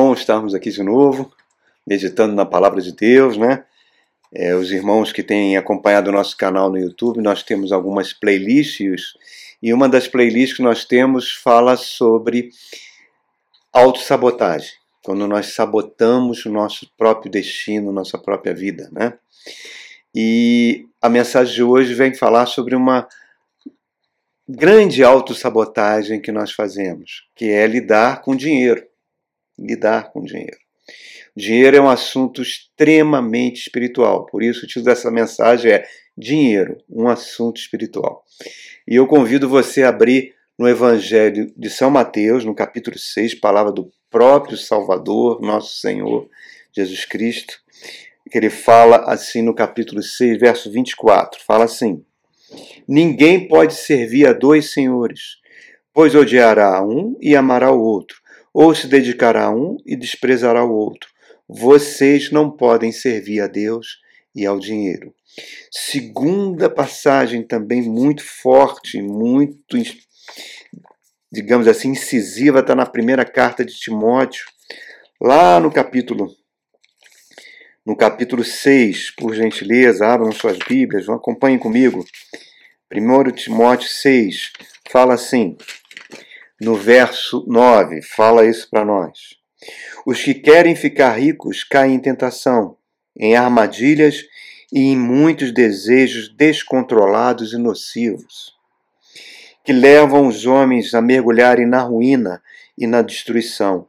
bom estarmos aqui de novo, meditando na palavra de Deus, né? É, os irmãos que têm acompanhado o nosso canal no YouTube, nós temos algumas playlists e uma das playlists que nós temos fala sobre autossabotagem, quando nós sabotamos o nosso próprio destino, nossa própria vida, né? E a mensagem de hoje vem falar sobre uma grande autossabotagem que nós fazemos, que é lidar com dinheiro. Lidar com dinheiro. Dinheiro é um assunto extremamente espiritual, por isso o título dessa mensagem é Dinheiro, um assunto espiritual. E eu convido você a abrir no Evangelho de São Mateus, no capítulo 6, palavra do próprio Salvador, nosso Senhor Jesus Cristo, que ele fala assim no capítulo 6, verso 24, fala assim: Ninguém pode servir a dois senhores, pois odiará um e amará o outro, ou se dedicará a um e desprezará o outro. Vocês não podem servir a Deus e ao dinheiro. Segunda passagem também muito forte, muito, digamos assim, incisiva, está na primeira carta de Timóteo, lá no capítulo no capítulo 6, por gentileza, abram suas Bíblias, acompanhem comigo. 1 Timóteo 6 fala assim, no verso 9, fala isso para nós. Os que querem ficar ricos caem em tentação, em armadilhas e em muitos desejos descontrolados e nocivos, que levam os homens a mergulharem na ruína e na destruição,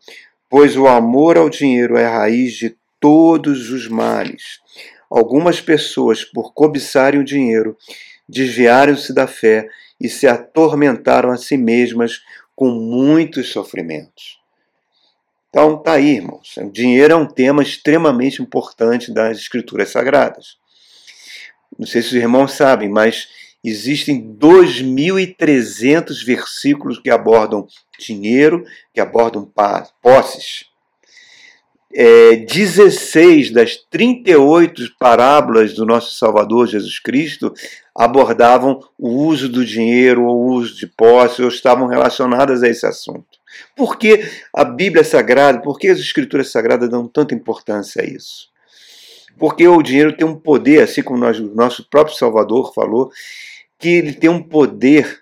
pois o amor ao dinheiro é a raiz de todos os males. Algumas pessoas, por cobiçarem o dinheiro, desviaram-se da fé e se atormentaram a si mesmas com muitos sofrimentos. Então, tá aí, irmãos. O dinheiro é um tema extremamente importante das Escrituras Sagradas. Não sei se os irmãos sabem, mas existem 2.300 versículos que abordam dinheiro, que abordam posses é, 16 das 38 parábolas do nosso Salvador Jesus Cristo abordavam o uso do dinheiro ou o uso de posse ou estavam relacionadas a esse assunto. Por que a Bíblia Sagrada, por que as Escrituras Sagradas dão tanta importância a isso? Porque o dinheiro tem um poder, assim como nós, o nosso próprio Salvador falou, que ele tem um poder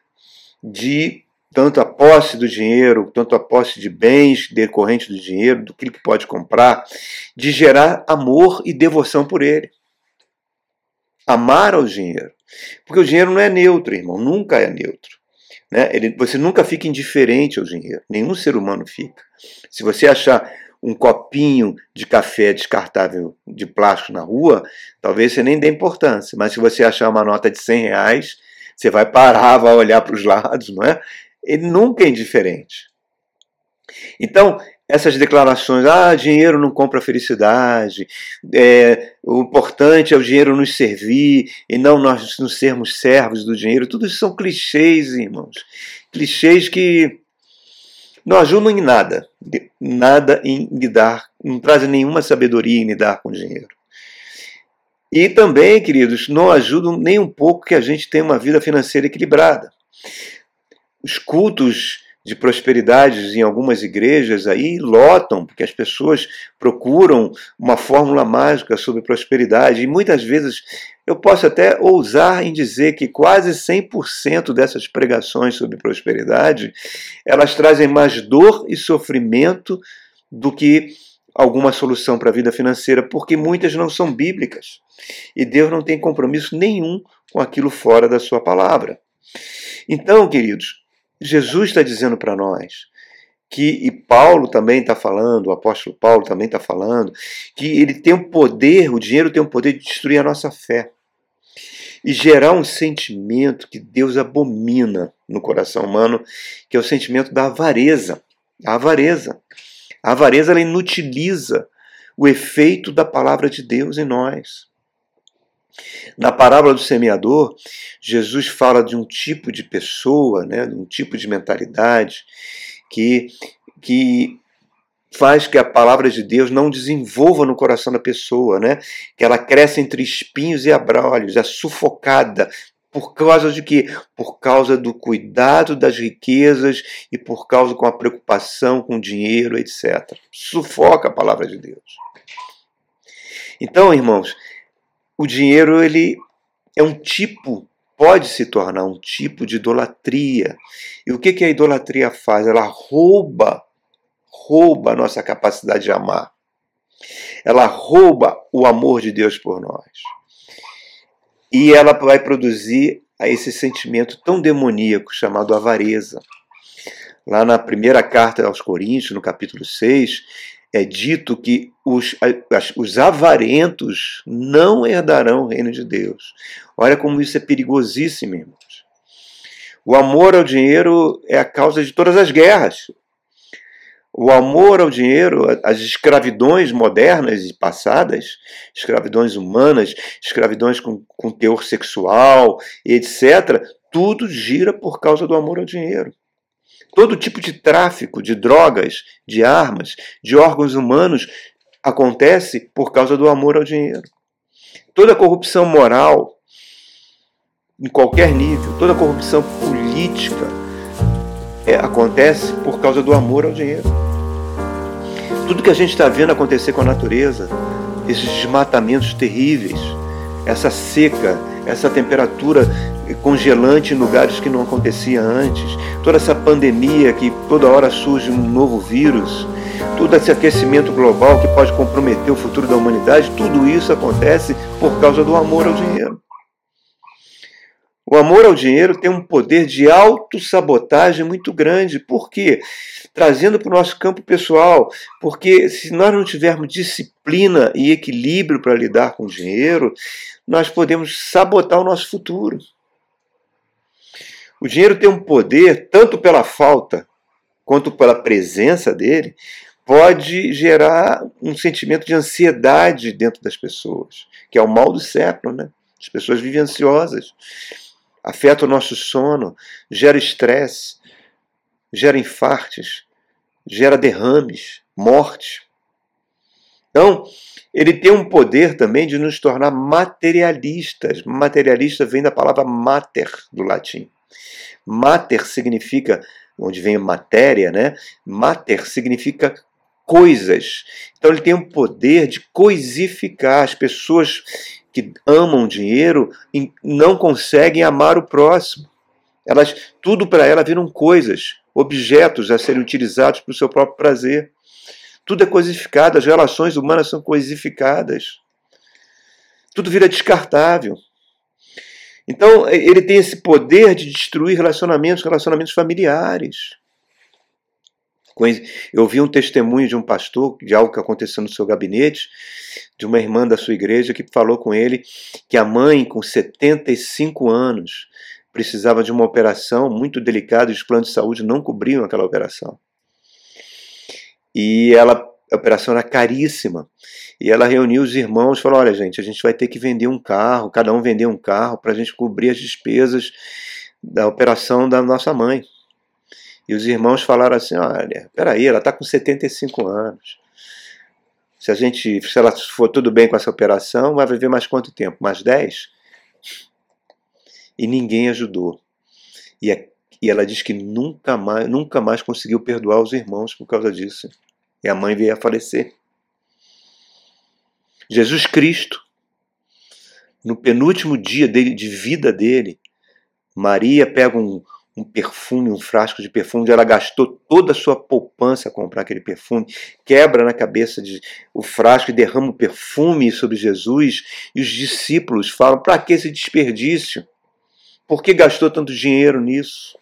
de tanto a posse do dinheiro, tanto a posse de bens decorrentes do dinheiro, do que pode comprar, de gerar amor e devoção por ele. Amar ao dinheiro. Porque o dinheiro não é neutro, irmão, nunca é neutro. Né? Ele, você nunca fica indiferente ao dinheiro, nenhum ser humano fica. Se você achar um copinho de café descartável de plástico na rua, talvez você nem dê importância, mas se você achar uma nota de 100 reais, você vai parar, vai olhar para os lados, não é? Ele nunca é indiferente. Então, essas declarações, ah, dinheiro não compra felicidade, é, o importante é o dinheiro nos servir e não nós não sermos servos do dinheiro, tudo isso são clichês, irmãos. Clichês que não ajudam em nada, nada em lidar, não trazem nenhuma sabedoria em lidar com o dinheiro. E também, queridos, não ajudam nem um pouco que a gente tenha uma vida financeira equilibrada os cultos de prosperidade em algumas igrejas aí lotam, porque as pessoas procuram uma fórmula mágica sobre prosperidade. E muitas vezes eu posso até ousar em dizer que quase 100% dessas pregações sobre prosperidade, elas trazem mais dor e sofrimento do que alguma solução para a vida financeira, porque muitas não são bíblicas. E Deus não tem compromisso nenhum com aquilo fora da sua palavra. Então, queridos, Jesus está dizendo para nós que, e Paulo também está falando, o apóstolo Paulo também está falando, que ele tem o poder, o dinheiro tem o poder de destruir a nossa fé e gerar um sentimento que Deus abomina no coração humano, que é o sentimento da avareza. A avareza. A avareza ela inutiliza o efeito da palavra de Deus em nós. Na parábola do semeador, Jesus fala de um tipo de pessoa, né, de um tipo de mentalidade que, que faz que a palavra de Deus não desenvolva no coração da pessoa, né? que ela cresce entre espinhos e abrolhos, é sufocada Por causa de quê? Por causa do cuidado das riquezas e por causa com a preocupação com o dinheiro, etc. Sufoca a palavra de Deus. Então, irmãos, o dinheiro ele é um tipo, pode se tornar um tipo de idolatria. E o que, que a idolatria faz? Ela rouba, rouba a nossa capacidade de amar. Ela rouba o amor de Deus por nós. E ela vai produzir esse sentimento tão demoníaco chamado avareza. Lá na primeira carta aos Coríntios, no capítulo 6, é dito que os, os avarentos não herdarão o reino de Deus. Olha como isso é perigosíssimo, irmãos. O amor ao dinheiro é a causa de todas as guerras. O amor ao dinheiro, as escravidões modernas e passadas, escravidões humanas, escravidões com, com teor sexual, etc., tudo gira por causa do amor ao dinheiro. Todo tipo de tráfico de drogas, de armas, de órgãos humanos acontece por causa do amor ao dinheiro. Toda corrupção moral, em qualquer nível, toda corrupção política é, acontece por causa do amor ao dinheiro. Tudo que a gente está vendo acontecer com a natureza, esses desmatamentos terríveis, essa seca, essa temperatura congelante em lugares que não acontecia antes, toda essa pandemia que toda hora surge um novo vírus, todo esse aquecimento global que pode comprometer o futuro da humanidade, tudo isso acontece por causa do amor ao dinheiro. O amor ao dinheiro tem um poder de autossabotagem muito grande. Por quê? Trazendo para o nosso campo pessoal. Porque se nós não tivermos disciplina e equilíbrio para lidar com o dinheiro, nós podemos sabotar o nosso futuro. O dinheiro tem um poder, tanto pela falta quanto pela presença dele, pode gerar um sentimento de ansiedade dentro das pessoas, que é o mal do século, né? As pessoas vivem ansiosas, afeta o nosso sono, gera estresse, gera infartes, gera derrames, morte. Então, ele tem um poder também de nos tornar materialistas. Materialista vem da palavra mater, do latim. Mater significa, onde vem matéria, né? Mater significa coisas. Então ele tem o poder de coisificar as pessoas que amam dinheiro não conseguem amar o próximo. Elas tudo para ela viram coisas, objetos a serem utilizados para o seu próprio prazer. Tudo é coisificado, as relações humanas são coisificadas. Tudo vira descartável. Então, ele tem esse poder de destruir relacionamentos, relacionamentos familiares. Eu vi um testemunho de um pastor, de algo que aconteceu no seu gabinete, de uma irmã da sua igreja que falou com ele que a mãe, com 75 anos, precisava de uma operação muito delicada e os planos de saúde não cobriam aquela operação. E ela a operação era caríssima. E ela reuniu os irmãos e falou: Olha, gente, a gente vai ter que vender um carro, cada um vender um carro, para a gente cobrir as despesas da operação da nossa mãe. E os irmãos falaram assim: Olha, peraí, ela está com 75 anos. Se a gente, se ela for tudo bem com essa operação, vai viver mais quanto tempo? Mais 10? E ninguém ajudou. E, e ela diz que nunca mais, nunca mais conseguiu perdoar os irmãos por causa disso e a mãe veio a falecer. Jesus Cristo, no penúltimo dia dele, de vida dele, Maria pega um, um perfume, um frasco de perfume, ela gastou toda a sua poupança a comprar aquele perfume, quebra na cabeça de, o frasco e derrama o perfume sobre Jesus, e os discípulos falam: para que esse desperdício? Por que gastou tanto dinheiro nisso?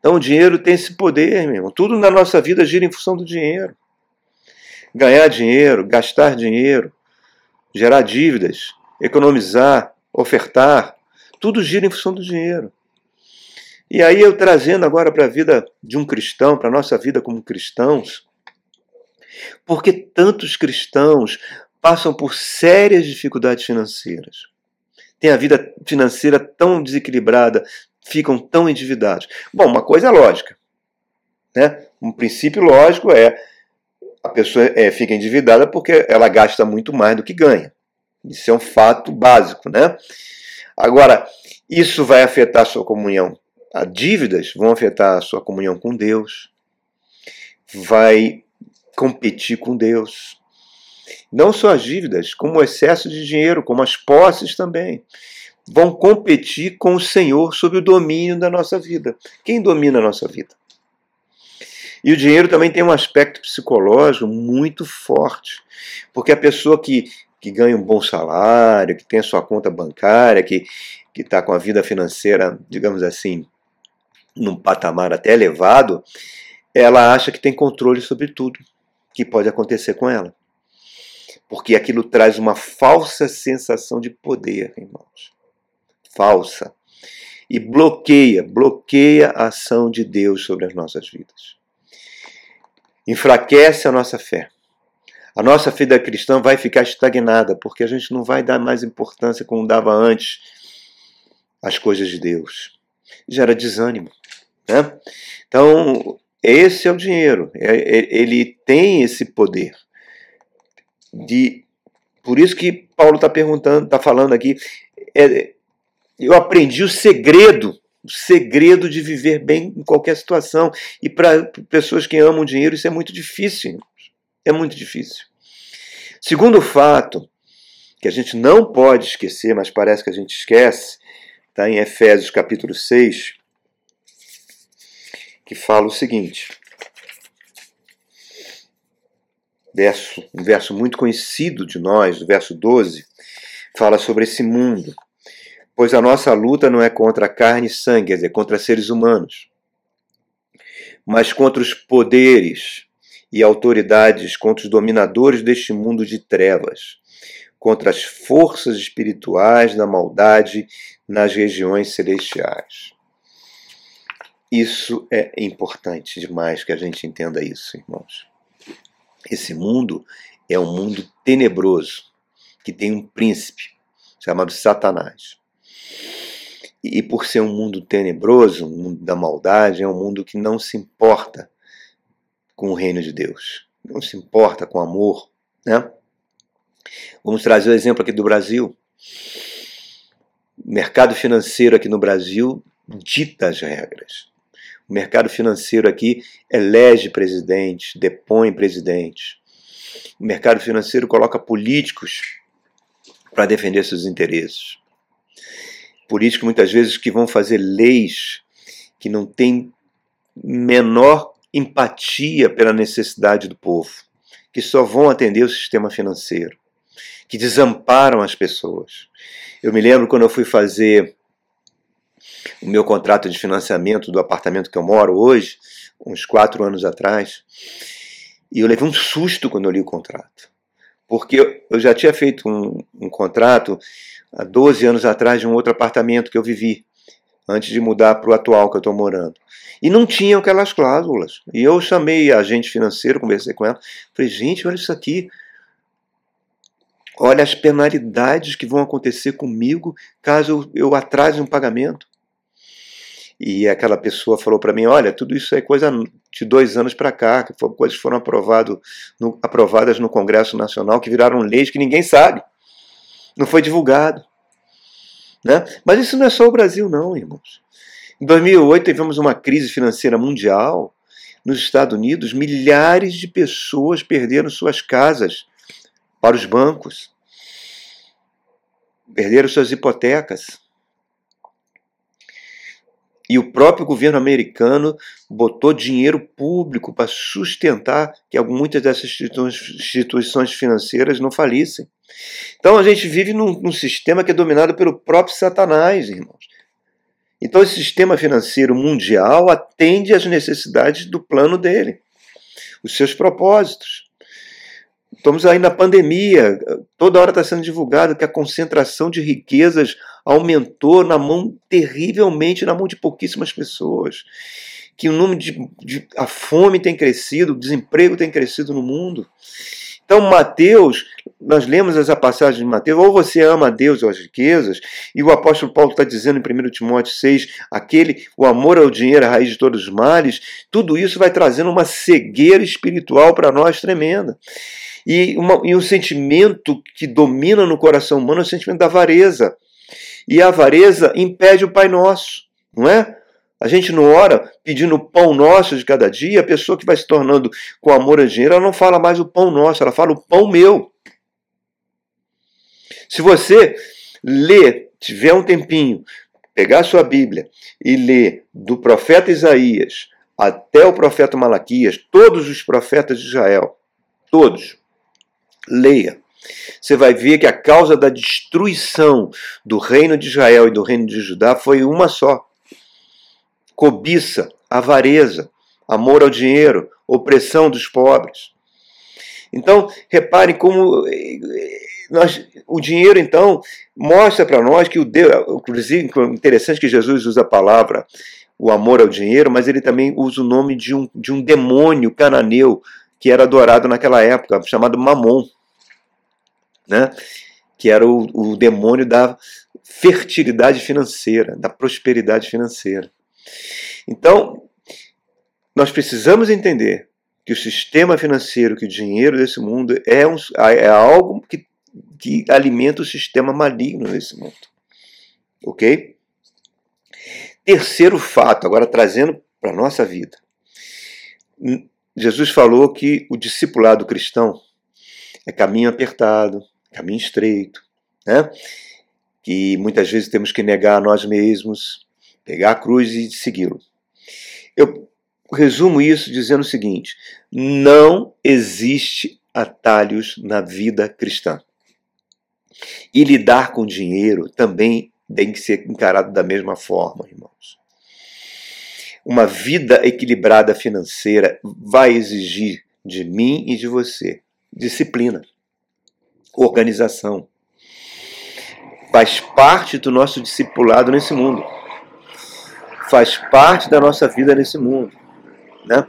Então o dinheiro tem esse poder, meu irmão. Tudo na nossa vida gira em função do dinheiro. Ganhar dinheiro, gastar dinheiro, gerar dívidas, economizar, ofertar, tudo gira em função do dinheiro. E aí eu trazendo agora para a vida de um cristão, para a nossa vida como cristãos, porque tantos cristãos passam por sérias dificuldades financeiras. Tem a vida financeira tão desequilibrada, ficam tão endividados? Bom, uma coisa é lógica. Né? Um princípio lógico é a pessoa é, fica endividada porque ela gasta muito mais do que ganha. Isso é um fato básico. Né? Agora, isso vai afetar a sua comunhão. As dívidas vão afetar a sua comunhão com Deus. Vai competir com Deus. Não só as dívidas, como o excesso de dinheiro, como as posses também. Vão competir com o Senhor sobre o domínio da nossa vida. Quem domina a nossa vida? E o dinheiro também tem um aspecto psicológico muito forte, porque a pessoa que, que ganha um bom salário, que tem a sua conta bancária, que está com a vida financeira, digamos assim, num patamar até elevado, ela acha que tem controle sobre tudo que pode acontecer com ela. Porque aquilo traz uma falsa sensação de poder, irmãos. Falsa. E bloqueia, bloqueia a ação de Deus sobre as nossas vidas enfraquece a nossa fé. A nossa vida cristã vai ficar estagnada, porque a gente não vai dar mais importância como dava antes às coisas de Deus. Gera desânimo. Né? Então, esse é o dinheiro. É, é, ele tem esse poder. De, por isso que Paulo está perguntando, está falando aqui. É, eu aprendi o segredo o segredo de viver bem em qualquer situação. E para pessoas que amam dinheiro, isso é muito difícil. É muito difícil. Segundo fato, que a gente não pode esquecer, mas parece que a gente esquece, está em Efésios capítulo 6, que fala o seguinte. Verso, um verso muito conhecido de nós, o verso 12, fala sobre esse mundo pois a nossa luta não é contra carne e sangue, é contra seres humanos, mas contra os poderes e autoridades, contra os dominadores deste mundo de trevas, contra as forças espirituais da maldade nas regiões celestiais. Isso é importante demais que a gente entenda isso, irmãos. Esse mundo é um mundo tenebroso, que tem um príncipe chamado Satanás. E por ser um mundo tenebroso, um mundo da maldade, é um mundo que não se importa com o reino de Deus, não se importa com amor. Né? Vamos trazer o exemplo aqui do Brasil. O mercado financeiro aqui no Brasil dita as regras. O mercado financeiro aqui elege presidente, depõe presidente. O mercado financeiro coloca políticos para defender seus interesses políticos muitas vezes que vão fazer leis que não têm menor empatia pela necessidade do povo, que só vão atender o sistema financeiro, que desamparam as pessoas. Eu me lembro quando eu fui fazer o meu contrato de financiamento do apartamento que eu moro hoje, uns quatro anos atrás, e eu levei um susto quando eu li o contrato. Porque eu já tinha feito um, um contrato há 12 anos atrás de um outro apartamento que eu vivi, antes de mudar para o atual que eu estou morando. E não tinham aquelas cláusulas. E eu chamei a agente financeiro, conversei com ela, falei, gente, olha isso aqui. Olha as penalidades que vão acontecer comigo caso eu atrase um pagamento. E aquela pessoa falou para mim: olha, tudo isso é coisa de dois anos para cá, que coisas foram aprovado, no, aprovadas no Congresso Nacional, que viraram leis que ninguém sabe não foi divulgado. Né? Mas isso não é só o Brasil, não, irmãos. Em 2008 tivemos uma crise financeira mundial. Nos Estados Unidos, milhares de pessoas perderam suas casas para os bancos, perderam suas hipotecas. E o próprio governo americano botou dinheiro público para sustentar que muitas dessas instituições financeiras não falissem. Então a gente vive num, num sistema que é dominado pelo próprio Satanás, irmãos. Então esse sistema financeiro mundial atende às necessidades do plano dele, os seus propósitos. Estamos aí na pandemia, toda hora está sendo divulgado que a concentração de riquezas aumentou na mão, terrivelmente, na mão de pouquíssimas pessoas. Que o número de, de. a fome tem crescido, o desemprego tem crescido no mundo. Então, Mateus, nós lemos essa passagem de Mateus, ou você ama a Deus ou as riquezas, e o apóstolo Paulo está dizendo em 1 Timóteo 6, aquele, o amor ao dinheiro é a raiz de todos os males, tudo isso vai trazendo uma cegueira espiritual para nós tremenda. E, uma, e um sentimento que domina no coração humano é o sentimento da avareza. E a avareza impede o Pai Nosso, não é? A gente não ora pedindo o pão nosso de cada dia, a pessoa que vai se tornando com amor ao dinheiro, ela não fala mais o pão nosso, ela fala o pão meu. Se você ler, tiver um tempinho, pegar a sua Bíblia e ler do profeta Isaías até o profeta Malaquias, todos os profetas de Israel, todos, leia. Você vai ver que a causa da destruição do reino de Israel e do reino de Judá foi uma só: cobiça, avareza, amor ao dinheiro, opressão dos pobres. Então, reparem como nós, o dinheiro, então, mostra para nós que o Deus, inclusive, interessante que Jesus usa a palavra o amor ao dinheiro, mas ele também usa o nome de um, de um demônio cananeu que era adorado naquela época, chamado Mamon, né? que era o, o demônio da fertilidade financeira, da prosperidade financeira. Então, nós precisamos entender que o sistema financeiro, que o dinheiro desse mundo é, um, é algo que que alimenta o sistema maligno nesse mundo. Ok? Terceiro fato, agora trazendo para a nossa vida. Jesus falou que o discipulado cristão é caminho apertado, caminho estreito, né? que muitas vezes temos que negar a nós mesmos, pegar a cruz e segui-lo. Eu resumo isso dizendo o seguinte: não existe atalhos na vida cristã. E lidar com dinheiro também tem que ser encarado da mesma forma, irmãos. Uma vida equilibrada financeira vai exigir de mim e de você disciplina, organização. Faz parte do nosso discipulado nesse mundo. Faz parte da nossa vida nesse mundo. Né?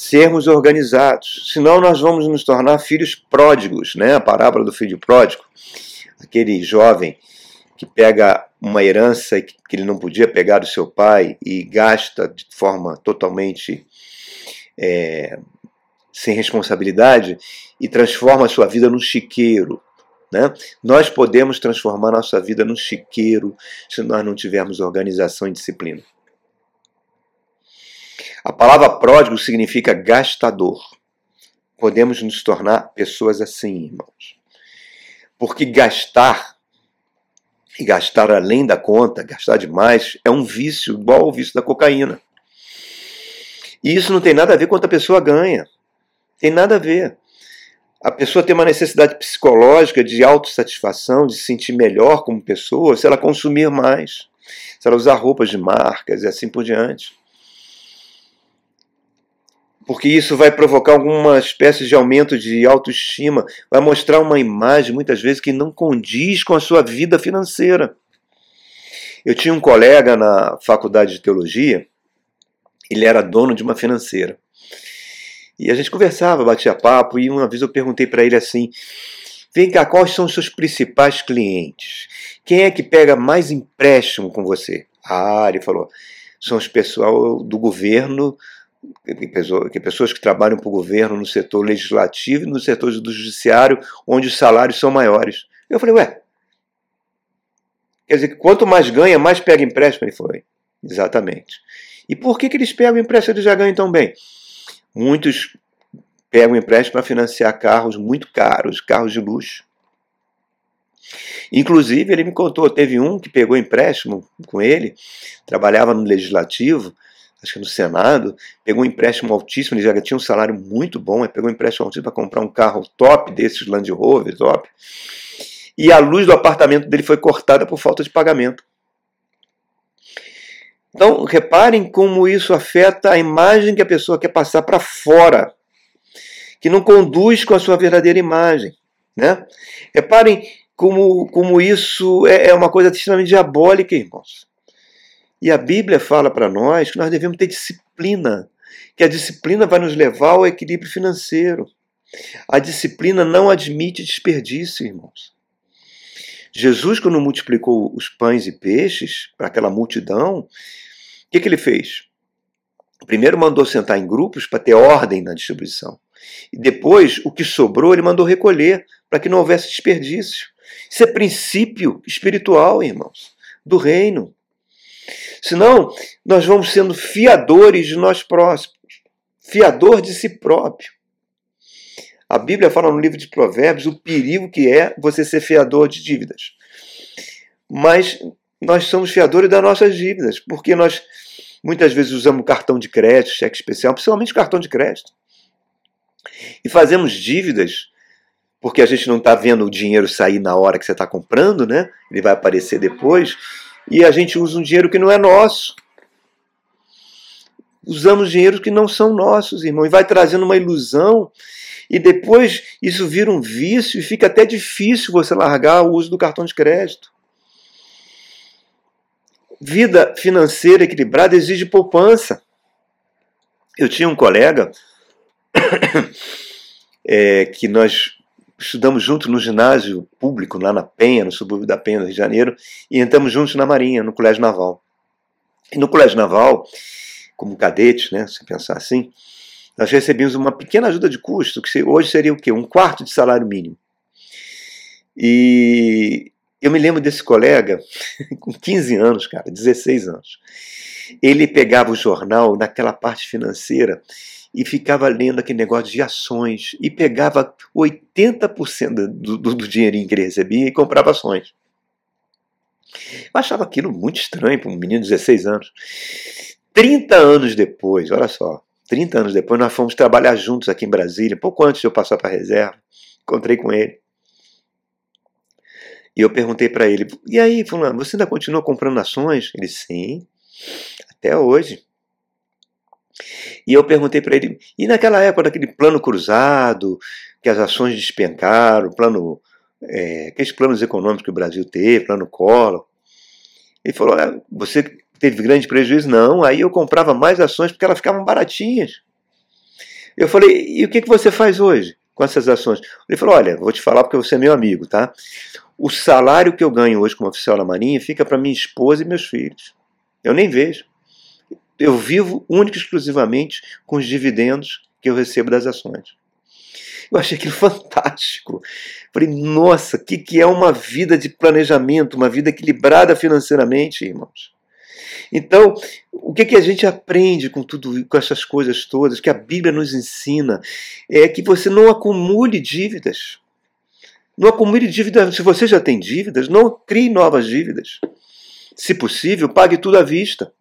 sermos organizados, senão nós vamos nos tornar filhos pródigos, né? A parábola do filho pródigo, aquele jovem que pega uma herança que ele não podia pegar do seu pai e gasta de forma totalmente é, sem responsabilidade e transforma a sua vida num chiqueiro. Né? Nós podemos transformar nossa vida num chiqueiro se nós não tivermos organização e disciplina. A palavra pródigo significa gastador. Podemos nos tornar pessoas assim, irmãos. Porque gastar, e gastar além da conta, gastar demais, é um vício igual ao vício da cocaína. E isso não tem nada a ver com quanto a pessoa ganha. Tem nada a ver. A pessoa tem uma necessidade psicológica de autossatisfação, de se sentir melhor como pessoa, se ela consumir mais, se ela usar roupas de marcas e assim por diante porque isso vai provocar alguma espécie de aumento de autoestima, vai mostrar uma imagem muitas vezes que não condiz com a sua vida financeira. Eu tinha um colega na faculdade de teologia, ele era dono de uma financeira. E a gente conversava, batia papo, e uma vez eu perguntei para ele assim: vem cá, quais são os seus principais clientes? Quem é que pega mais empréstimo com você? Ah, ele falou: são os pessoal do governo que pessoas que trabalham para o governo no setor legislativo e no setor do judiciário, onde os salários são maiores. Eu falei, ué, quer dizer quanto mais ganha, mais pega empréstimo? Ele foi, exatamente. E por que, que eles pegam empréstimo e já ganham tão bem? Muitos pegam empréstimo para financiar carros muito caros, carros de luxo. Inclusive, ele me contou, teve um que pegou empréstimo com ele, trabalhava no legislativo, acho que no Senado, pegou um empréstimo altíssimo, ele já tinha um salário muito bom, pegou um empréstimo altíssimo para comprar um carro top desses Land Rover, top. E a luz do apartamento dele foi cortada por falta de pagamento. Então, reparem como isso afeta a imagem que a pessoa quer passar para fora, que não conduz com a sua verdadeira imagem. Né? Reparem como, como isso é, é uma coisa extremamente diabólica, irmãos. E a Bíblia fala para nós que nós devemos ter disciplina, que a disciplina vai nos levar ao equilíbrio financeiro. A disciplina não admite desperdício, irmãos. Jesus, quando multiplicou os pães e peixes para aquela multidão, o que, que ele fez? Primeiro mandou sentar em grupos para ter ordem na distribuição. E depois, o que sobrou, ele mandou recolher para que não houvesse desperdício. Isso é princípio espiritual, irmãos, do reino. Senão, nós vamos sendo fiadores de nós próximos, fiador de si próprio. A Bíblia fala no livro de Provérbios o perigo que é você ser fiador de dívidas. Mas nós somos fiadores das nossas dívidas, porque nós muitas vezes usamos cartão de crédito, cheque especial, principalmente cartão de crédito. E fazemos dívidas porque a gente não está vendo o dinheiro sair na hora que você está comprando, né? Ele vai aparecer depois. E a gente usa um dinheiro que não é nosso. Usamos dinheiros que não são nossos, irmão, e vai trazendo uma ilusão. E depois isso vira um vício e fica até difícil você largar o uso do cartão de crédito. Vida financeira equilibrada exige poupança. Eu tinha um colega é, que nós estudamos juntos no ginásio público, lá na Penha, no subúrbio da Penha, no Rio de Janeiro, e entramos juntos na Marinha, no Colégio Naval. E no Colégio Naval, como cadete, né, se pensar assim, nós recebíamos uma pequena ajuda de custo, que hoje seria o quê? Um quarto de salário mínimo. E eu me lembro desse colega, com 15 anos, cara, 16 anos. Ele pegava o jornal naquela parte financeira e ficava lendo aquele negócio de ações e pegava 80% do, do, do dinheirinho que ele recebia e comprava ações. Eu achava aquilo muito estranho para um menino de 16 anos. 30 anos depois, olha só, 30 anos depois, nós fomos trabalhar juntos aqui em Brasília, pouco antes de eu passar para a reserva. Encontrei com ele. E eu perguntei para ele: E aí, Fulano, você ainda continua comprando ações? Ele: Sim, até hoje. E eu perguntei para ele, e naquela época daquele plano cruzado, que as ações despencaram, plano, é, aqueles planos econômicos que o Brasil teve, plano Collor. Ele falou, ah, você teve grande prejuízo? Não, aí eu comprava mais ações porque elas ficavam baratinhas. Eu falei, e o que, que você faz hoje com essas ações? Ele falou, olha, vou te falar porque você é meu amigo, tá? O salário que eu ganho hoje como oficial da Marinha fica para minha esposa e meus filhos. Eu nem vejo eu vivo única e exclusivamente com os dividendos que eu recebo das ações. Eu achei aquilo fantástico. Falei, nossa, o que, que é uma vida de planejamento, uma vida equilibrada financeiramente, irmãos? Então, o que, que a gente aprende com tudo, com essas coisas todas, que a Bíblia nos ensina, é que você não acumule dívidas. Não acumule dívidas. Se você já tem dívidas, não crie novas dívidas. Se possível, pague tudo à vista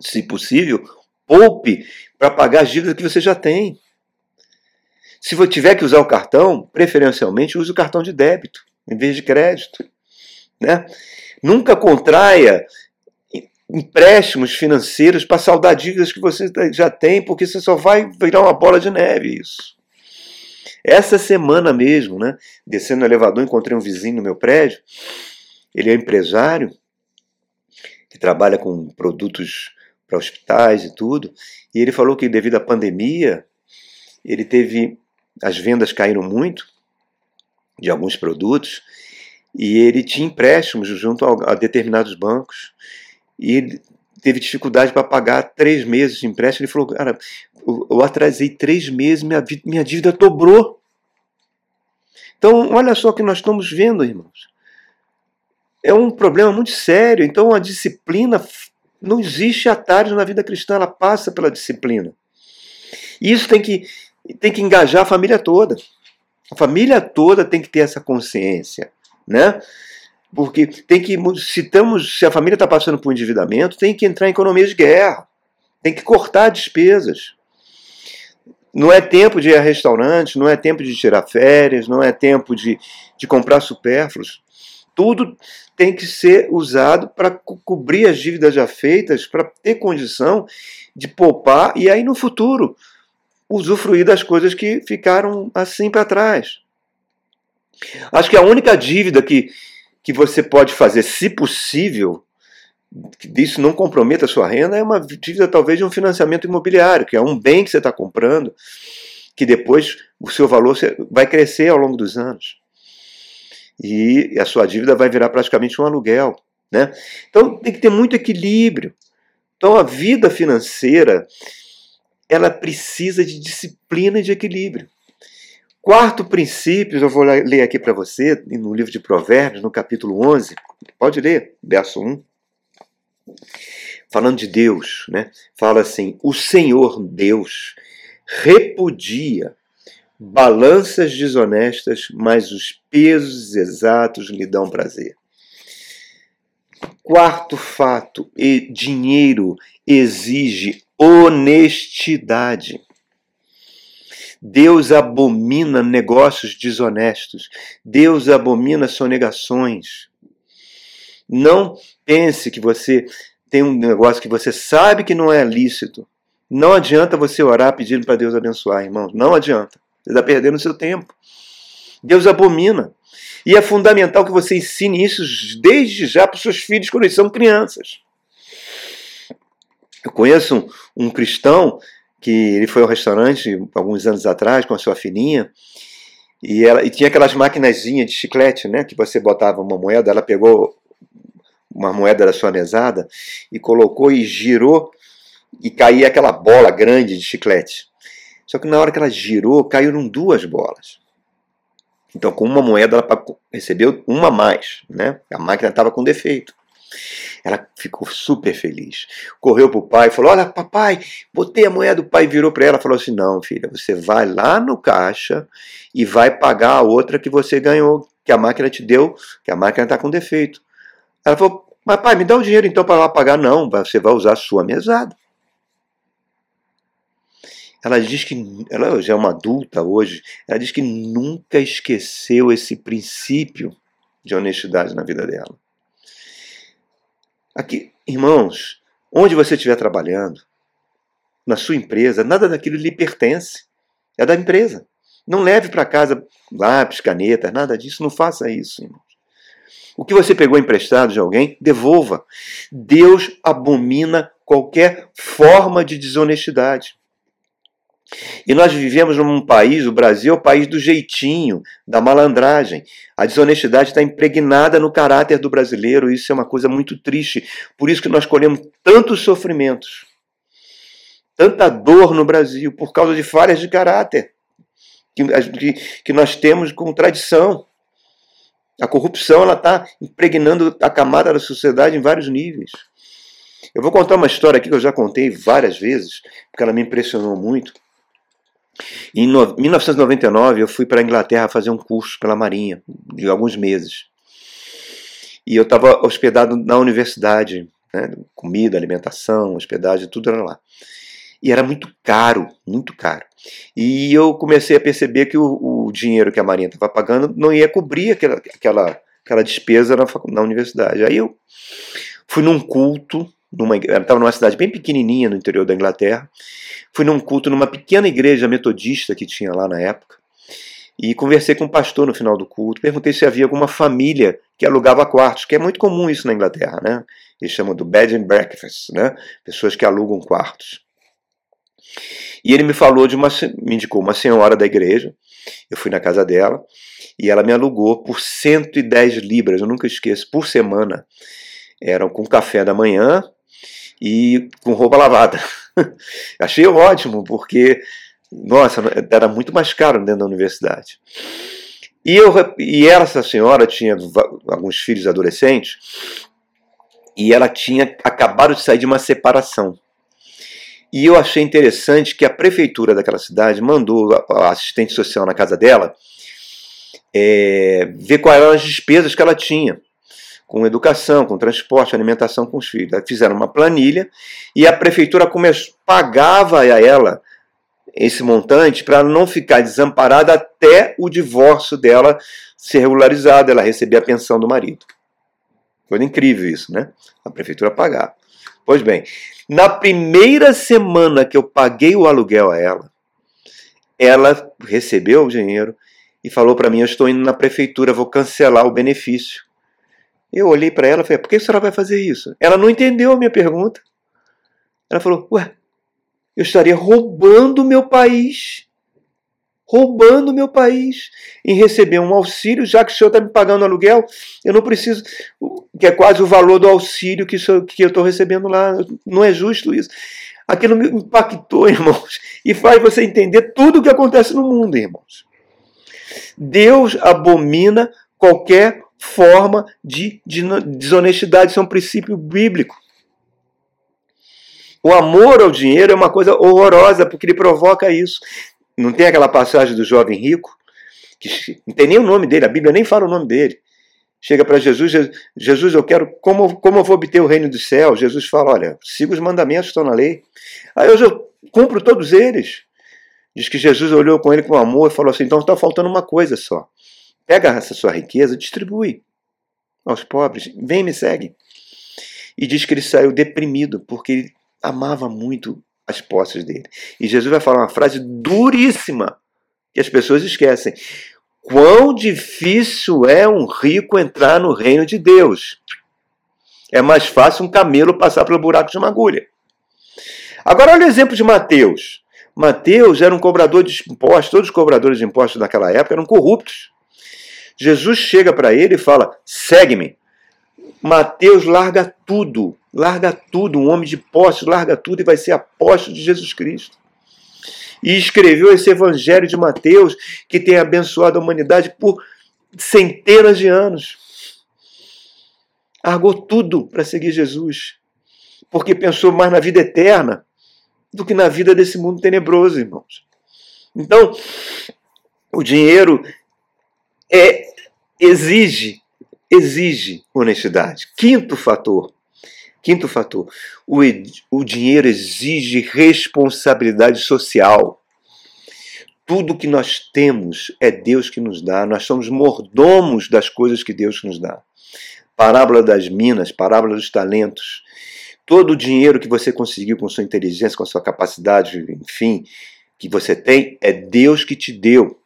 se possível, poupe para pagar as dívidas que você já tem. Se você tiver que usar o cartão, preferencialmente use o cartão de débito em vez de crédito. Né? Nunca contraia empréstimos financeiros para saldar dívidas que você já tem, porque você só vai virar uma bola de neve isso. Essa semana mesmo, né, descendo no elevador, encontrei um vizinho no meu prédio. Ele é empresário que trabalha com produtos para hospitais e tudo. E ele falou que devido à pandemia, ele teve as vendas caíram muito de alguns produtos e ele tinha empréstimos junto a, a determinados bancos e ele teve dificuldade para pagar três meses de empréstimo. Ele falou, cara, eu, atrasei três meses, minha, minha dívida dobrou. Então, olha só o que nós estamos vendo, irmãos. É um problema muito sério. Então, a disciplina não existe atalho na vida cristã, ela passa pela disciplina. E isso tem que, tem que engajar a família toda. A família toda tem que ter essa consciência, né? Porque tem que, se, estamos, se a família está passando por endividamento, tem que entrar em economia de guerra, tem que cortar despesas. Não é tempo de ir a restaurante, não é tempo de tirar férias, não é tempo de, de comprar supérfluos. Tudo tem que ser usado para co cobrir as dívidas já feitas, para ter condição de poupar e aí no futuro usufruir das coisas que ficaram assim para trás. Acho que a única dívida que, que você pode fazer, se possível, que isso não comprometa a sua renda, é uma dívida talvez de um financiamento imobiliário, que é um bem que você está comprando, que depois o seu valor vai crescer ao longo dos anos e a sua dívida vai virar praticamente um aluguel. Né? Então tem que ter muito equilíbrio. Então a vida financeira ela precisa de disciplina e de equilíbrio. Quarto princípio, eu vou ler aqui para você, no livro de Provérbios, no capítulo 11, pode ler, verso 1. Falando de Deus, né? Fala assim: O Senhor Deus repudia balanças desonestas, mas os pesos exatos lhe dão prazer. Quarto fato: dinheiro exige honestidade. Deus abomina negócios desonestos. Deus abomina sonegações. Não pense que você tem um negócio que você sabe que não é lícito. Não adianta você orar pedindo para Deus abençoar, irmãos. Não adianta. Você está perdendo seu tempo. Deus abomina. E é fundamental que você ensine isso desde já para os seus filhos quando eles são crianças. Eu conheço um, um cristão que ele foi ao restaurante alguns anos atrás com a sua filhinha e ela e tinha aquelas maquinazinhas de chiclete, né, que você botava uma moeda, ela pegou uma moeda da sua mesada e colocou e girou e caía aquela bola grande de chiclete. Só que na hora que ela girou, caíram duas bolas. Então, com uma moeda, ela recebeu uma a mais, né? A máquina estava com defeito. Ela ficou super feliz. Correu para o pai e falou: Olha, papai, botei a moeda. O pai virou para ela e falou assim: Não, filha, você vai lá no caixa e vai pagar a outra que você ganhou, que a máquina te deu, que a máquina está com defeito. Ela falou: Mas pai, me dá o dinheiro então para lá pagar. Não, você vai usar a sua mesada. Ela diz que, ela já é uma adulta hoje, ela diz que nunca esqueceu esse princípio de honestidade na vida dela. Aqui, irmãos, onde você estiver trabalhando, na sua empresa, nada daquilo lhe pertence. É da empresa. Não leve para casa lápis, caneta, nada disso. Não faça isso, irmãos. O que você pegou emprestado de alguém, devolva. Deus abomina qualquer forma de desonestidade. E nós vivemos num país, o Brasil é o país do jeitinho, da malandragem. A desonestidade está impregnada no caráter do brasileiro, e isso é uma coisa muito triste. Por isso que nós colhemos tantos sofrimentos, tanta dor no Brasil, por causa de falhas de caráter que, que nós temos com tradição. A corrupção ela está impregnando a camada da sociedade em vários níveis. Eu vou contar uma história aqui que eu já contei várias vezes, porque ela me impressionou muito. Em 1999, eu fui para a Inglaterra fazer um curso pela Marinha, de alguns meses. E eu estava hospedado na universidade, né? comida, alimentação, hospedagem, tudo era lá. E era muito caro, muito caro. E eu comecei a perceber que o, o dinheiro que a Marinha estava pagando não ia cobrir aquela, aquela, aquela despesa na, na universidade. Aí eu fui num culto numa estava numa cidade bem pequenininha no interior da Inglaterra. Fui num culto numa pequena igreja metodista que tinha lá na época. E conversei com o um pastor no final do culto. Perguntei se havia alguma família que alugava quartos, que é muito comum isso na Inglaterra, né? Eles chamam do bed and breakfast, né? Pessoas que alugam quartos. E ele me falou de uma, me indicou uma senhora da igreja. Eu fui na casa dela e ela me alugou por 110 libras, eu nunca esqueço, por semana. Eram com café da manhã, e com roupa lavada. Achei ótimo, porque, nossa, era muito mais caro dentro da universidade. E, eu, e essa senhora tinha alguns filhos adolescentes e ela tinha acabado de sair de uma separação. E eu achei interessante que a prefeitura daquela cidade mandou a assistente social na casa dela é, ver quais eram as despesas que ela tinha com educação, com transporte, alimentação com os filhos. Fizeram uma planilha e a prefeitura pagava a ela esse montante para não ficar desamparada até o divórcio dela ser regularizado, ela receber a pensão do marido. Foi incrível isso, né? A prefeitura pagava. Pois bem, na primeira semana que eu paguei o aluguel a ela, ela recebeu o dinheiro e falou para mim: Eu estou indo na prefeitura, vou cancelar o benefício. Eu olhei para ela e falei: por que a senhora vai fazer isso? Ela não entendeu a minha pergunta. Ela falou: ué, eu estaria roubando o meu país. Roubando o meu país em receber um auxílio, já que o senhor está me pagando aluguel, eu não preciso, que é quase o valor do auxílio que, que eu estou recebendo lá. Não é justo isso. Aquilo me impactou, irmãos, e faz você entender tudo o que acontece no mundo, irmãos. Deus abomina qualquer forma de, de desonestidade. Isso é um princípio bíblico. O amor ao dinheiro é uma coisa horrorosa, porque ele provoca isso. Não tem aquela passagem do jovem rico? Que não tem nem o nome dele, a Bíblia nem fala o nome dele. Chega para Jesus, Jesus, eu quero, como, como eu vou obter o reino dos céus? Jesus fala, olha, siga os mandamentos que estão na lei. Aí eu, eu cumpro todos eles. Diz que Jesus olhou com ele com amor e falou assim, então está faltando uma coisa só. Pega essa sua riqueza, distribui aos pobres, vem me segue. E diz que ele saiu deprimido, porque ele amava muito as posses dele. E Jesus vai falar uma frase duríssima que as pessoas esquecem. Quão difícil é um rico entrar no reino de Deus. É mais fácil um camelo passar pelo buraco de uma agulha. Agora olha o exemplo de Mateus. Mateus era um cobrador de impostos, todos os cobradores de impostos naquela época eram corruptos. Jesus chega para ele e fala: segue-me. Mateus larga tudo, larga tudo, um homem de posses larga tudo e vai ser apóstolo de Jesus Cristo. E escreveu esse evangelho de Mateus que tem abençoado a humanidade por centenas de anos. Largou tudo para seguir Jesus, porque pensou mais na vida eterna do que na vida desse mundo tenebroso, irmãos. Então, o dinheiro é, exige, exige honestidade. Quinto fator, quinto fator, o, o dinheiro exige responsabilidade social. Tudo que nós temos é Deus que nos dá, nós somos mordomos das coisas que Deus nos dá. Parábola das minas, parábola dos talentos. Todo o dinheiro que você conseguiu com sua inteligência, com sua capacidade, enfim, que você tem, é Deus que te deu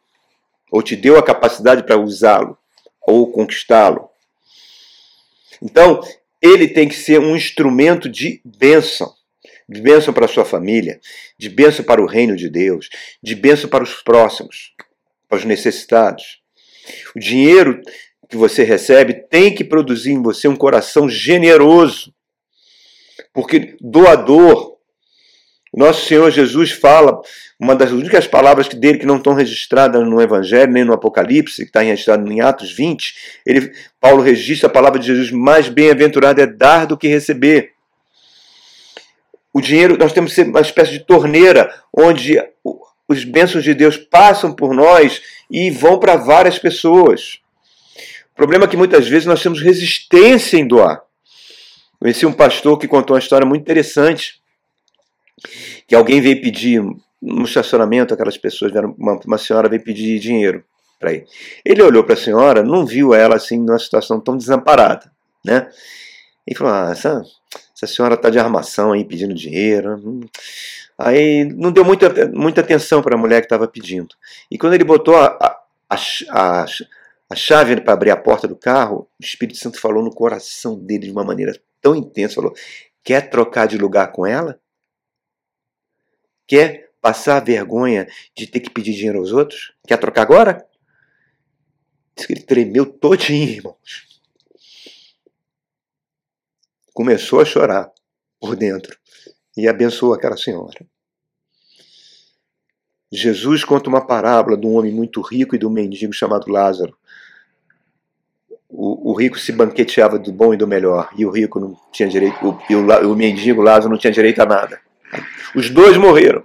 ou te deu a capacidade para usá-lo ou conquistá-lo. Então, ele tem que ser um instrumento de bênção, de bênção para a sua família, de bênção para o reino de Deus, de bênção para os próximos, para os necessitados. O dinheiro que você recebe tem que produzir em você um coração generoso, porque doador nosso Senhor Jesus fala, uma das únicas palavras dele que não estão registradas no Evangelho, nem no Apocalipse, que está registrado em Atos 20, ele, Paulo registra a palavra de Jesus, mais bem-aventurado é dar do que receber. O dinheiro, nós temos que ser uma espécie de torneira, onde os bênçãos de Deus passam por nós e vão para várias pessoas. O problema é que muitas vezes nós temos resistência em doar. Conheci um pastor que contou uma história muito interessante que alguém veio pedir no estacionamento, aquelas pessoas, uma, uma senhora veio pedir dinheiro para ele. Ele olhou para a senhora, não viu ela assim numa situação tão desamparada, né? E falou: ah, essa, essa senhora está de armação aí pedindo dinheiro. Aí não deu muita, muita atenção para a mulher que estava pedindo. E quando ele botou a, a, a, a chave para abrir a porta do carro, o Espírito Santo falou no coração dele de uma maneira tão intensa: falou, quer trocar de lugar com ela? Quer passar vergonha de ter que pedir dinheiro aos outros? Quer trocar agora? Diz que ele tremeu todinho, irmãos. Começou a chorar por dentro e abençoou aquela senhora. Jesus conta uma parábola de um homem muito rico e de um mendigo chamado Lázaro. O, o, rico se banqueteava do bom e do melhor, e o rico não tinha direito, o, o, o mendigo Lázaro não tinha direito a nada. Os dois morreram.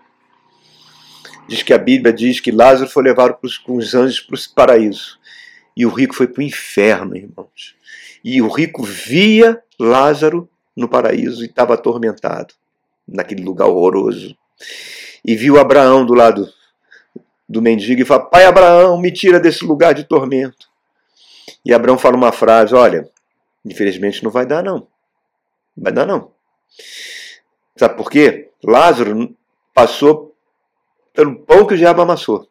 Diz que a Bíblia diz que Lázaro foi levado com os anjos para o paraíso. E o rico foi para o inferno, irmãos. E o rico via Lázaro no paraíso e estava atormentado, naquele lugar horroroso. E viu Abraão do lado do mendigo e fala: Pai Abraão, me tira desse lugar de tormento. E Abraão fala uma frase: Olha, infelizmente não vai dar, não. Não vai dar, não. Sabe por quê? Lázaro passou pelo pão que o diabo amassou.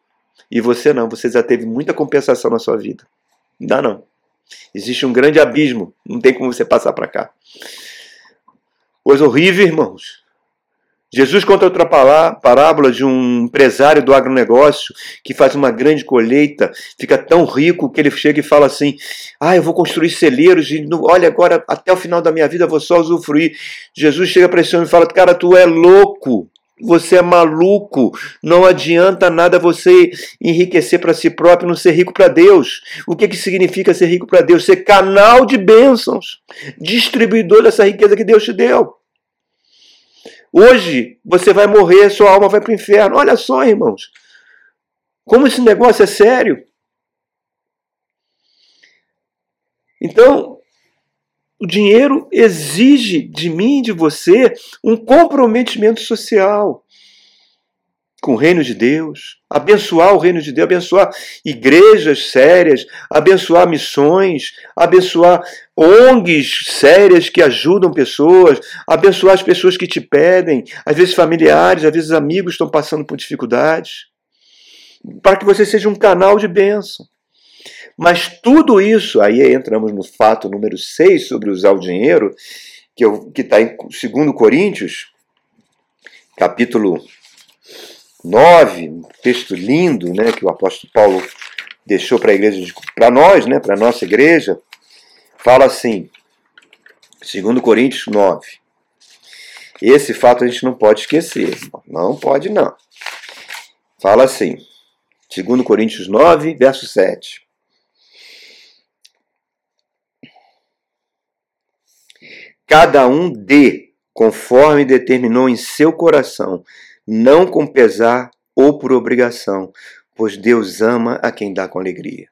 E você não, você já teve muita compensação na sua vida. Não dá não. Existe um grande abismo, não tem como você passar para cá. Coisa horrível, irmãos. Jesus conta outra parábola de um empresário do agronegócio que faz uma grande colheita, fica tão rico que ele chega e fala assim: Ah, eu vou construir celeiros e olha, agora até o final da minha vida eu vou só usufruir. Jesus chega para esse homem e fala: Cara, tu é louco, você é maluco. Não adianta nada você enriquecer para si próprio e não ser rico para Deus. O que, que significa ser rico para Deus? Ser canal de bênçãos, distribuidor dessa riqueza que Deus te deu. Hoje você vai morrer, sua alma vai para o inferno. Olha só, irmãos. Como esse negócio é sério. Então, o dinheiro exige de mim, de você, um comprometimento social com o reino de Deus, abençoar o reino de Deus, abençoar igrejas sérias, abençoar missões, abençoar ONGs sérias que ajudam pessoas, abençoar as pessoas que te pedem, às vezes familiares, às vezes amigos estão passando por dificuldades, para que você seja um canal de bênção. Mas tudo isso, aí entramos no fato número 6 sobre usar o dinheiro, que está em 2 Coríntios, capítulo 9, um texto lindo né, que o apóstolo Paulo deixou para a igreja, para nós, né, para a nossa igreja, fala assim, 2 Coríntios 9. Esse fato a gente não pode esquecer, não pode não. Fala assim, 2 Coríntios 9, verso 7. Cada um dê conforme determinou em seu coração, não com pesar ou por obrigação, pois Deus ama a quem dá com alegria.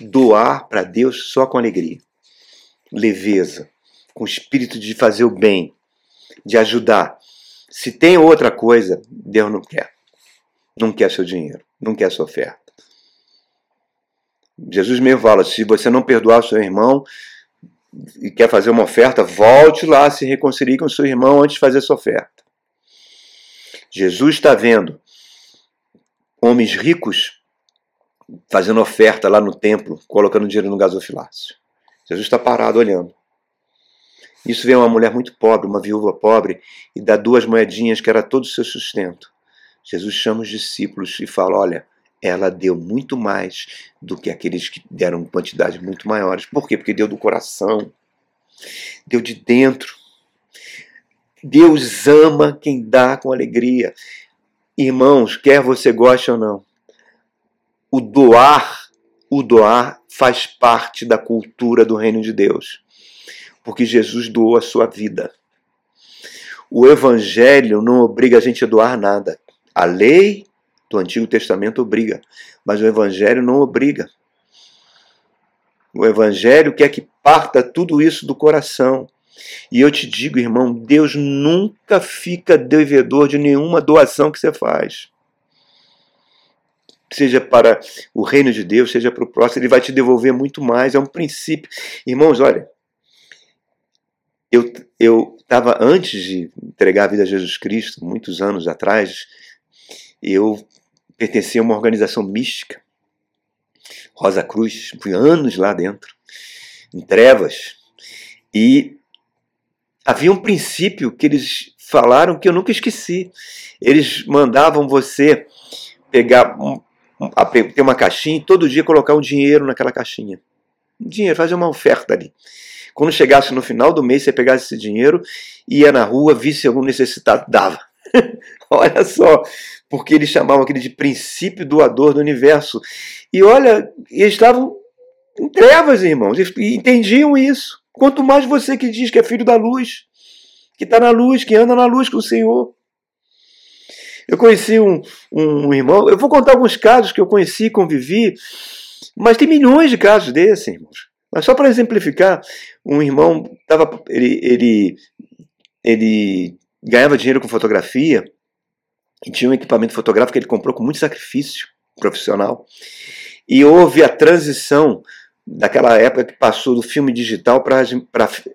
Doar para Deus só com alegria, leveza, com espírito de fazer o bem, de ajudar. Se tem outra coisa, Deus não quer. Não quer seu dinheiro, não quer sua oferta. Jesus mesmo fala: se você não perdoar seu irmão, e quer fazer uma oferta, volte lá, se reconcilie com seu irmão antes de fazer sua oferta. Jesus está vendo homens ricos fazendo oferta lá no templo, colocando dinheiro no gasofilácio. Jesus está parado olhando. Isso vem uma mulher muito pobre, uma viúva pobre, e dá duas moedinhas que era todo o seu sustento. Jesus chama os discípulos e fala: Olha, ela deu muito mais do que aqueles que deram quantidades muito maiores. Por quê? Porque deu do coração, deu de dentro. Deus ama quem dá com alegria. Irmãos, quer você goste ou não, o doar, o doar faz parte da cultura do reino de Deus. Porque Jesus doou a sua vida. O evangelho não obriga a gente a doar nada. A lei do Antigo Testamento obriga, mas o Evangelho não obriga. O Evangelho quer que parta tudo isso do coração. E eu te digo, irmão, Deus nunca fica devedor de nenhuma doação que você faz. Seja para o reino de Deus, seja para o próximo, ele vai te devolver muito mais. É um princípio. Irmãos, olha, eu estava antes de entregar a vida a Jesus Cristo, muitos anos atrás, eu pertencia a uma organização mística, Rosa Cruz, fui anos lá dentro, em trevas, e havia um princípio que eles falaram que eu nunca esqueci. Eles mandavam você pegar um, ter uma caixinha e todo dia colocar um dinheiro naquela caixinha. Dinheiro, fazer uma oferta ali. Quando chegasse no final do mês, você pegasse esse dinheiro, ia na rua, visse algum necessitado, dava. olha só, porque eles chamavam aquele de princípio doador do universo. E olha, eles estavam em trevas, irmãos, e entendiam isso. Quanto mais você que diz que é filho da luz, que está na luz, que anda na luz com o Senhor. Eu conheci um, um irmão, eu vou contar alguns casos que eu conheci, convivi, mas tem milhões de casos desses, irmãos. Mas só para exemplificar, um irmão tava, ele, ele, ele ganhava dinheiro com fotografia e tinha um equipamento fotográfico que ele comprou com muito sacrifício profissional. E houve a transição daquela época que passou do filme digital para,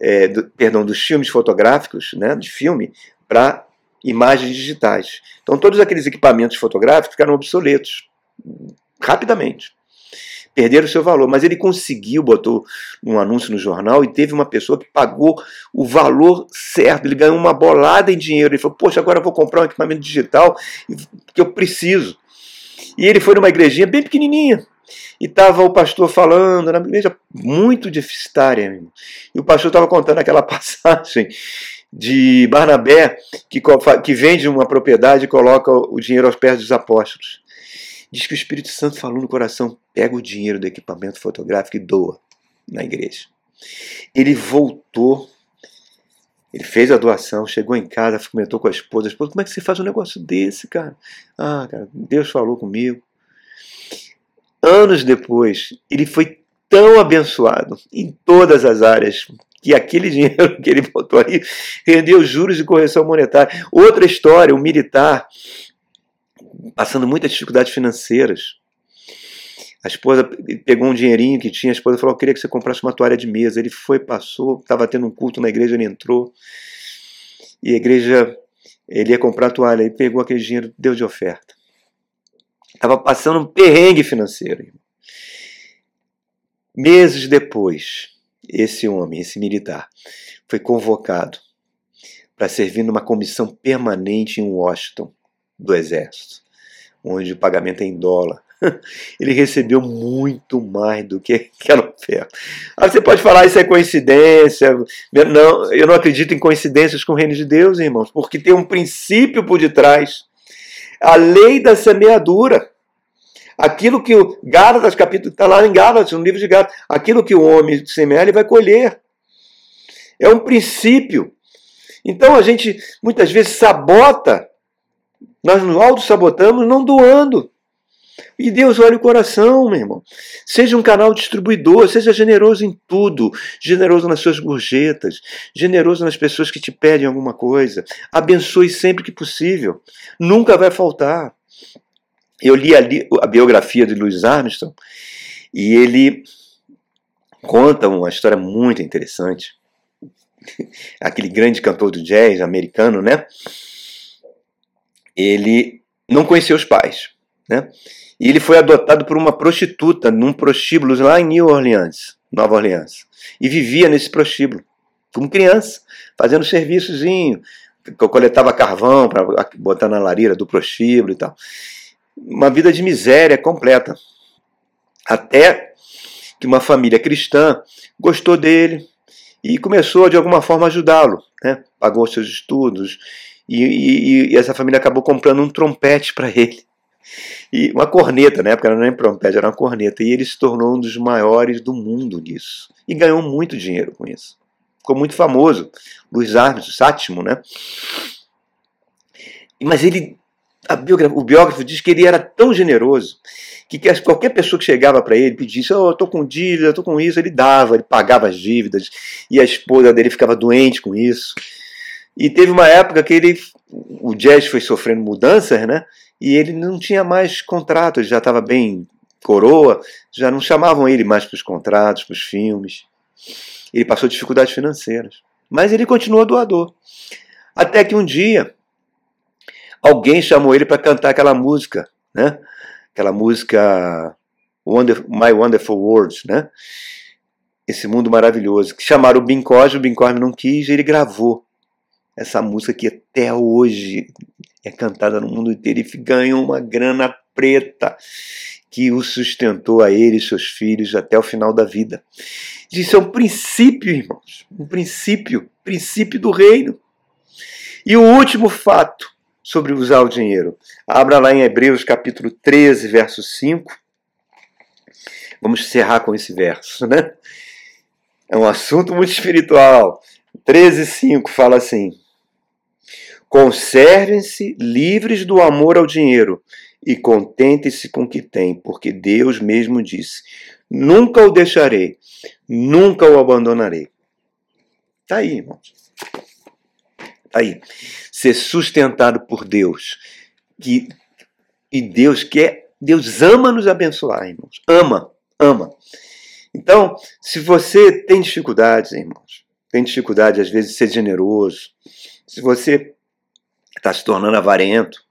é, perdão, dos filmes fotográficos, né, de filme, para imagens digitais. Então todos aqueles equipamentos fotográficos ficaram obsoletos rapidamente perderam seu valor. Mas ele conseguiu, botou um anúncio no jornal e teve uma pessoa que pagou o valor certo. Ele ganhou uma bolada em dinheiro. Ele falou: Poxa, agora eu vou comprar um equipamento digital que eu preciso. E ele foi numa igrejinha bem pequenininha. E estava o pastor falando, na igreja muito deficitária. E o pastor estava contando aquela passagem de Barnabé, que, que vende uma propriedade e coloca o dinheiro aos pés dos apóstolos. Diz que o Espírito Santo falou no coração: pega o dinheiro do equipamento fotográfico e doa na igreja. Ele voltou, ele fez a doação, chegou em casa, comentou com a esposa: esposa, como é que você faz um negócio desse, cara? Ah, cara, Deus falou comigo. Anos depois, ele foi tão abençoado em todas as áreas que aquele dinheiro que ele botou aí rendeu juros de correção monetária. Outra história, o um militar passando muitas dificuldades financeiras. A esposa pegou um dinheirinho que tinha, a esposa falou: Eu queria que você comprasse uma toalha de mesa. Ele foi, passou, estava tendo um culto na igreja, ele entrou. E a igreja, ele ia comprar a toalha, e pegou aquele dinheiro, deu de oferta. Estava passando um perrengue financeiro. Meses depois, esse homem, esse militar, foi convocado para servir numa comissão permanente em Washington do Exército, onde o pagamento é em dólar. Ele recebeu muito mais do que aquela oferta. Aí você pode falar isso é coincidência. Não, eu não acredito em coincidências com o reino de Deus, irmãos, porque tem um princípio por detrás. A lei da semeadura. Aquilo que o Gálatas, capítulo, está lá em Gálatas, no livro de Gálatas, aquilo que o homem semear, ele vai colher. É um princípio. Então a gente muitas vezes sabota nós nos auto-sabotamos não doando. E Deus olha o coração, meu irmão. Seja um canal distribuidor, seja generoso em tudo. Generoso nas suas gorjetas, generoso nas pessoas que te pedem alguma coisa. Abençoe sempre que possível. Nunca vai faltar. Eu li a, a biografia de Louis Armstrong e ele conta uma história muito interessante. Aquele grande cantor do jazz americano, né? ele não conheceu os pais, né? E ele foi adotado por uma prostituta num prostíbulo lá em New Orleans, Nova Orleans, e vivia nesse prostíbulo como criança, fazendo serviçozinho, coletava carvão para botar na lareira do prostíbulo e tal. Uma vida de miséria completa. Até que uma família cristã gostou dele e começou de alguma forma a ajudá-lo, né? Pagou seus estudos e, e, e essa família acabou comprando um trompete para ele. E uma corneta, na época não era nem era uma corneta. E ele se tornou um dos maiores do mundo nisso. E ganhou muito dinheiro com isso. Ficou muito famoso. Luiz Armstrong, Sátimo, né? Mas ele, o biógrafo diz que ele era tão generoso que qualquer pessoa que chegava para ele pedisse, oh, eu estou com dívida, estou com isso, ele dava, ele pagava as dívidas, e a esposa dele ficava doente com isso. E teve uma época que ele, o jazz foi sofrendo mudanças, né? E ele não tinha mais contratos, já estava bem coroa, já não chamavam ele mais para os contratos, para os filmes. Ele passou dificuldades financeiras. Mas ele continuou doador. Até que um dia alguém chamou ele para cantar aquela música, né? Aquela música My Wonderful Words, né? Esse mundo maravilhoso. Que chamaram o Bing Crosby, o Bing Crosby não quis, e ele gravou essa música que até hoje é cantada no mundo inteiro e ganhou uma grana preta que o sustentou a ele e seus filhos até o final da vida. Isso é um princípio, irmãos, um princípio, princípio do reino. E o último fato sobre usar o dinheiro. Abra lá em Hebreus capítulo 13, verso 5. Vamos encerrar com esse verso, né? É um assunto muito espiritual. 13, 5 fala assim: Conservem-se livres do amor ao dinheiro e contentem-se com o que têm, porque Deus mesmo disse: Nunca o deixarei, nunca o abandonarei. Está aí, irmãos. Está aí. Ser sustentado por Deus. Que, e Deus quer, Deus ama nos abençoar, irmãos. Ama, ama. Então, se você tem dificuldades, irmãos, tem dificuldade às vezes de ser generoso, se você está se tornando avarento,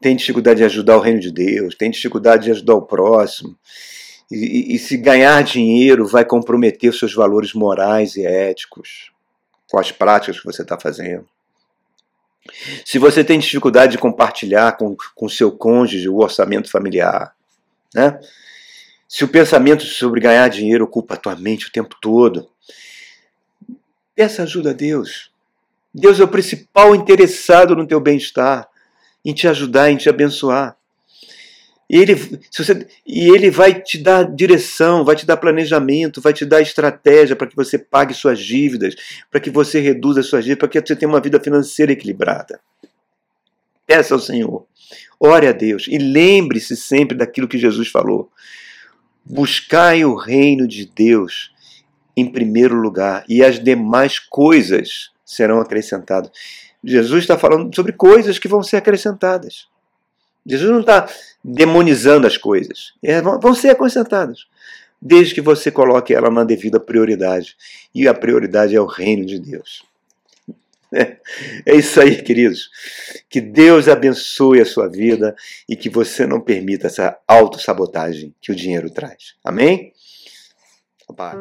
tem dificuldade de ajudar o reino de Deus, tem dificuldade de ajudar o próximo. E, e, e se ganhar dinheiro vai comprometer os seus valores morais e éticos com as práticas que você está fazendo. Se você tem dificuldade de compartilhar com o seu cônjuge o orçamento familiar, né? se o pensamento sobre ganhar dinheiro ocupa a tua mente o tempo todo, peça ajuda a Deus. Deus é o principal interessado no teu bem-estar, em te ajudar, em te abençoar. E ele, você, e ele vai te dar direção, vai te dar planejamento, vai te dar estratégia para que você pague suas dívidas, para que você reduza suas dívidas, para que você tenha uma vida financeira equilibrada. Peça ao Senhor, ore a Deus e lembre-se sempre daquilo que Jesus falou. Buscai o reino de Deus em primeiro lugar, e as demais coisas serão acrescentadas. Jesus está falando sobre coisas que vão ser acrescentadas. Jesus não está demonizando as coisas. É, vão ser acrescentadas. Desde que você coloque ela na devida prioridade. E a prioridade é o reino de Deus. É, isso aí, queridos. Que Deus abençoe a sua vida e que você não permita essa autossabotagem que o dinheiro traz. Amém? Pai.